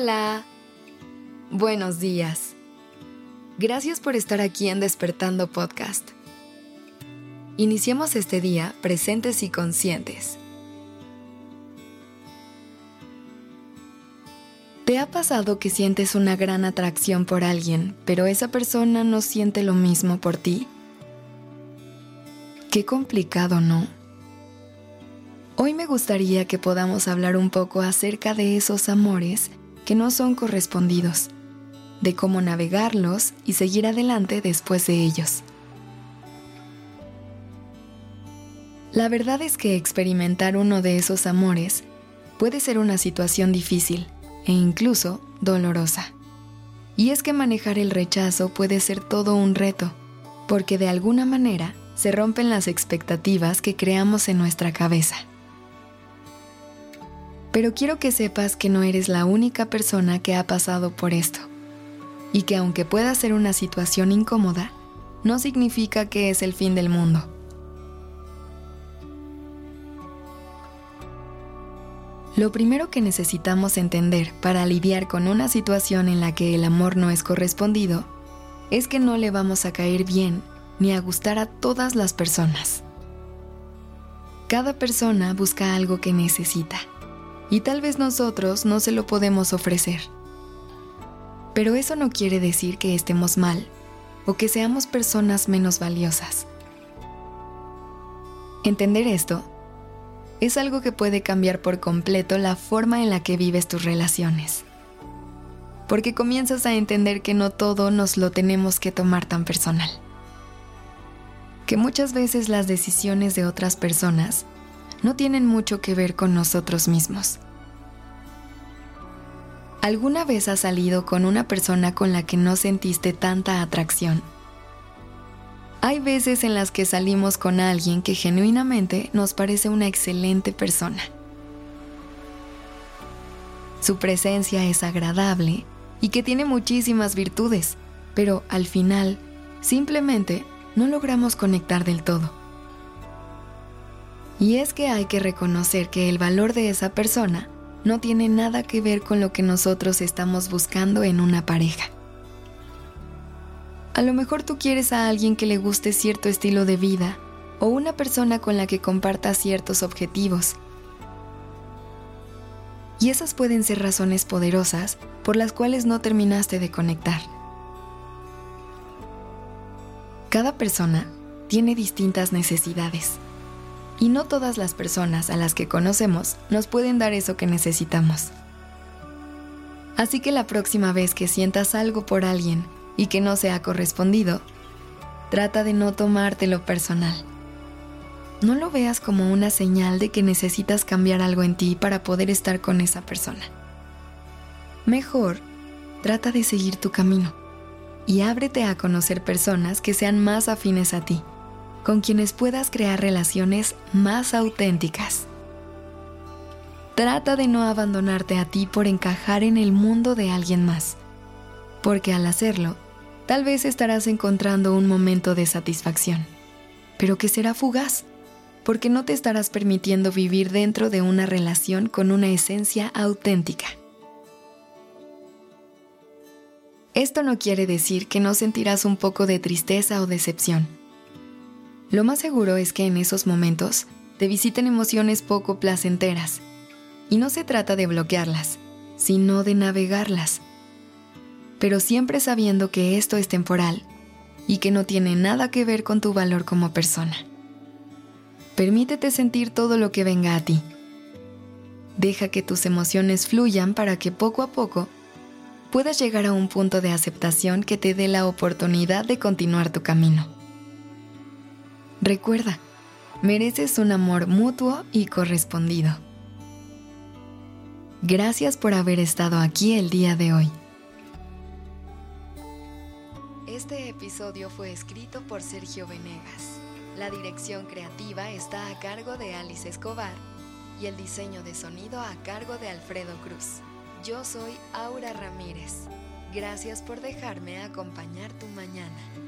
Hola. Buenos días. Gracias por estar aquí en Despertando Podcast. Iniciemos este día presentes y conscientes. ¿Te ha pasado que sientes una gran atracción por alguien, pero esa persona no siente lo mismo por ti? Qué complicado, ¿no? Hoy me gustaría que podamos hablar un poco acerca de esos amores que no son correspondidos, de cómo navegarlos y seguir adelante después de ellos. La verdad es que experimentar uno de esos amores puede ser una situación difícil e incluso dolorosa. Y es que manejar el rechazo puede ser todo un reto, porque de alguna manera se rompen las expectativas que creamos en nuestra cabeza. Pero quiero que sepas que no eres la única persona que ha pasado por esto. Y que aunque pueda ser una situación incómoda, no significa que es el fin del mundo. Lo primero que necesitamos entender para lidiar con una situación en la que el amor no es correspondido es que no le vamos a caer bien ni a gustar a todas las personas. Cada persona busca algo que necesita y tal vez nosotros no se lo podemos ofrecer. Pero eso no quiere decir que estemos mal o que seamos personas menos valiosas. Entender esto es algo que puede cambiar por completo la forma en la que vives tus relaciones. Porque comienzas a entender que no todo nos lo tenemos que tomar tan personal. Que muchas veces las decisiones de otras personas no tienen mucho que ver con nosotros mismos. ¿Alguna vez has salido con una persona con la que no sentiste tanta atracción? Hay veces en las que salimos con alguien que genuinamente nos parece una excelente persona. Su presencia es agradable y que tiene muchísimas virtudes, pero al final simplemente no logramos conectar del todo. Y es que hay que reconocer que el valor de esa persona no tiene nada que ver con lo que nosotros estamos buscando en una pareja. A lo mejor tú quieres a alguien que le guste cierto estilo de vida o una persona con la que comparta ciertos objetivos. Y esas pueden ser razones poderosas por las cuales no terminaste de conectar. Cada persona tiene distintas necesidades y no todas las personas a las que conocemos nos pueden dar eso que necesitamos. Así que la próxima vez que sientas algo por alguien y que no sea correspondido, trata de no tomártelo personal. No lo veas como una señal de que necesitas cambiar algo en ti para poder estar con esa persona. Mejor, trata de seguir tu camino y ábrete a conocer personas que sean más afines a ti con quienes puedas crear relaciones más auténticas. Trata de no abandonarte a ti por encajar en el mundo de alguien más, porque al hacerlo, tal vez estarás encontrando un momento de satisfacción, pero que será fugaz, porque no te estarás permitiendo vivir dentro de una relación con una esencia auténtica. Esto no quiere decir que no sentirás un poco de tristeza o decepción lo más seguro es que en esos momentos te visiten emociones poco placenteras. Y no se trata de bloquearlas, sino de navegarlas. Pero siempre sabiendo que esto es temporal y que no tiene nada que ver con tu valor como persona. Permítete sentir todo lo que venga a ti. Deja que tus emociones fluyan para que poco a poco puedas llegar a un punto de aceptación que te dé la oportunidad de continuar tu camino. Recuerda, mereces un amor mutuo y correspondido. Gracias por haber estado aquí el día de hoy. Este episodio fue escrito por Sergio Venegas. La dirección creativa está a cargo de Alice Escobar y el diseño de sonido a cargo de Alfredo Cruz. Yo soy Aura Ramírez. Gracias por dejarme acompañar tu mañana.